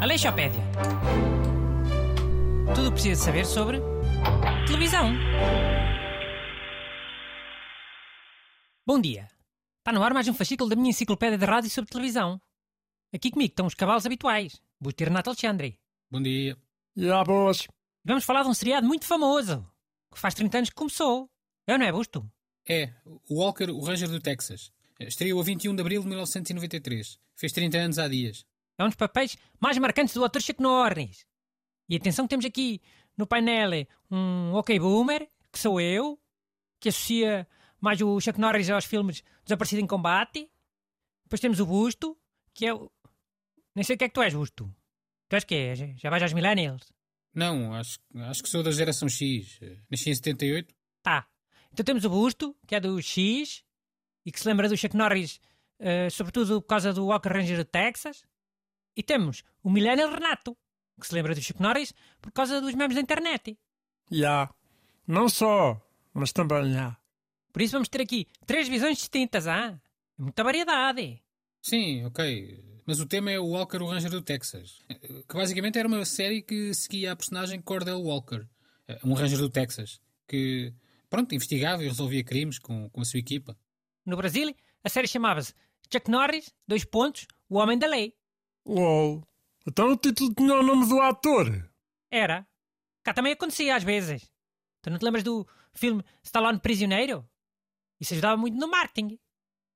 Aleixopédia. Tudo o que precisa saber sobre televisão. Bom dia. Está no ar mais um fascículo da minha enciclopédia de rádio sobre televisão. Aqui comigo estão os cavalos habituais, Busto e Renato Alexandre. Bom dia. E. E vamos falar de um seriado muito famoso, que faz 30 anos que começou. É, não é, Busto? É, o Walker, o Ranger do Texas. Estreou a 21 de abril de 1993. Fez 30 anos há dias. É um dos papéis mais marcantes do ator Chuck Norris. E atenção, temos aqui no painel um OK Boomer, que sou eu, que associa mais o Chuck Norris aos filmes Desaparecido em Combate. Depois temos o Busto, que é o... Nem sei o que é que tu és, Busto. Tu és que Já vais aos Millennials? Não, acho, acho que sou da geração X. Nasci em 78. Tá. Então temos o Busto, que é do X, e que se lembra do Chuck Norris, uh, sobretudo por causa do Walker Ranger de Texas. E temos o Millennial Renato, que se lembra do Chuck Norris por causa dos memes da internet. Já. Não só, mas também já. Por isso vamos ter aqui três visões distintas, ah? Muita variedade. Sim, ok. Mas o tema é o Walker, o Ranger do Texas. Que basicamente era uma série que seguia a personagem Cordell Walker, um Ranger do Texas, que, pronto, investigava e resolvia crimes com, com a sua equipa. No Brasil, a série chamava-se Chuck Norris, dois pontos, o Homem da Lei. Uou! Então o título tinha o nome do ator? Era. Cá também acontecia às vezes. Tu não te lembras do filme Stallone Prisioneiro? Isso ajudava muito no marketing.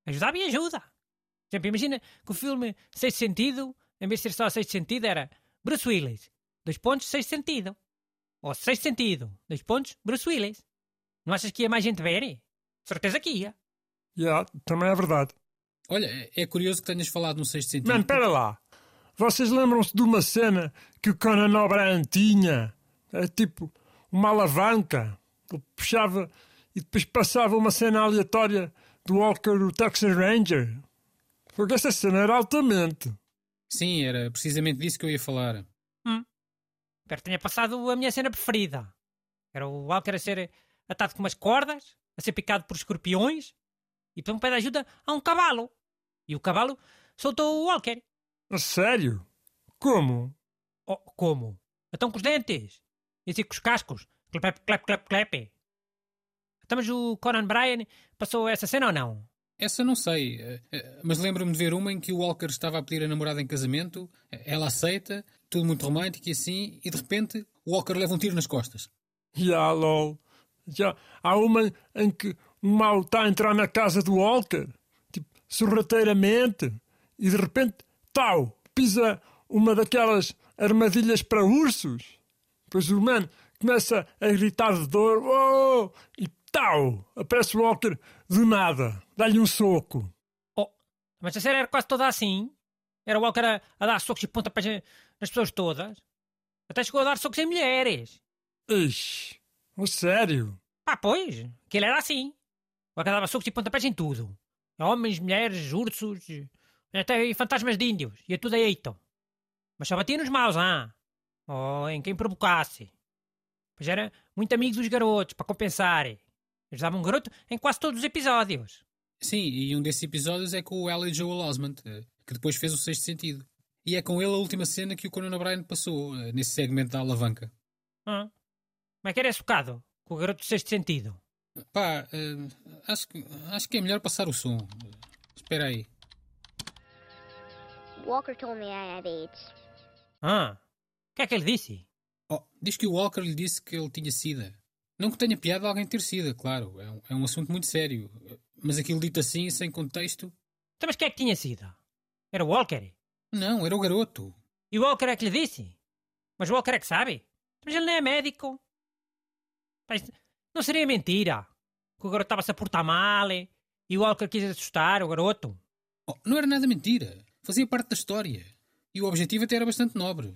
Ajudava e ajuda. Por exemplo, imagina que o filme Sexto Sentido, em vez de ser só Sexto Sentido, era Bruce Willis, dois pontos, Sexto Sentido. Ou Sexto Sentido, dois pontos, Bruce Willis. Não achas que ia mais gente ver? Certeza que ia. Já, yeah, também é verdade. Olha, é curioso que tenhas falado no Sexto Sentido. Mano, espera lá. Vocês lembram-se de uma cena que o Conan O'Brien tinha? É tipo uma alavanca. Ele puxava e depois passava uma cena aleatória do Walker, o Texas Ranger. Porque essa cena era altamente. Sim, era precisamente disso que eu ia falar. Hum. Espero que tenha passado a minha cena preferida. Era o Walker a ser atado com umas cordas, a ser picado por escorpiões e para um pé de ajuda a um cavalo. E o cavalo soltou o Walker. A sério? Como? Oh, como? Então com os dentes. E assim com os cascos. Clep, clep, clep, clep. Então, mas o Conan Bryan passou essa cena ou não? Essa não sei, eh, eh, mas lembro-me de ver uma em que o Walker estava a pedir a namorada em casamento, ela aceita, tudo muito romântico e assim, e de repente o Walker leva um tiro nas costas. Já, lol. Já. Há uma em que um mal está a entrar na casa do Walker, tipo, sorrateiramente, e de repente, tal, pisa uma daquelas armadilhas para ursos. Pois o man começa a gritar de dor, oh, e tal, aparece o Walker do nada, dá-lhe um soco. Oh, mas a série era quase toda assim. Era o Walker a, a dar socos e pontapés nas pessoas todas. Até chegou a dar socos em mulheres. Ixi, oh, sério? Ah, pois, que ele era assim. O Walker dava socos e pontapés em tudo. Homens, mulheres, ursos, até fantasmas de índios. Ia tudo aí, então. Mas só batia nos maus, ah? Oh, em quem provocasse. Pois era muito amigo dos garotos, para compensar. Ajudava um garoto em quase todos os episódios. Sim, e um desses episódios é com o Ellie Joel Osment, eh, que depois fez o sexto sentido. E é com ele a última cena que o Conan O'Brien passou, eh, nesse segmento da alavanca. Ah. Como é que era esse bocado? Com o garoto do sexto sentido? Pá, uh, acho, que, acho que é melhor passar o som. Espera aí. Walker told me I have AIDS. Ah, o que é que ele disse? Oh, diz que o Walker lhe disse que ele tinha sida. Não que tenha piada alguém ter sida, claro. É um, é um assunto muito sério. Mas aquilo dito assim, sem contexto. Então, mas quem é que tinha sida? Era o Walker? Não, era o garoto. E o Walker é que lhe disse? Mas o Walker é que sabe? Mas ele não é médico. Mas não seria mentira que o garoto estava-se a portar mal e o Walker quis assustar o garoto? Oh, não era nada mentira. Fazia parte da história. E o objetivo até era bastante nobre.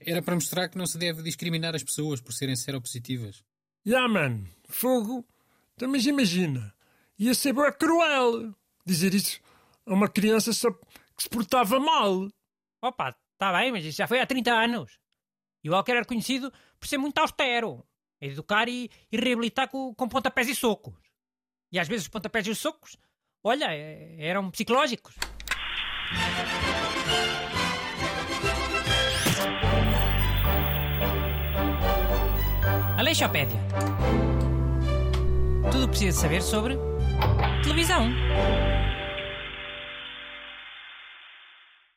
Era para mostrar que não se deve discriminar as pessoas por serem seropositivas. Ya, yeah, man, fogo. Então, mas imagina, ia ser bem cruel dizer isso a uma criança só que se portava mal. Opa, está bem, mas isso já foi há 30 anos. E o Walker era conhecido por ser muito austero. Educar e, e reabilitar com, com pontapés e socos. E às vezes os pontapés e os socos, olha, eh, eram psicológicos. Aleixopédia. Tudo precisa saber sobre televisão.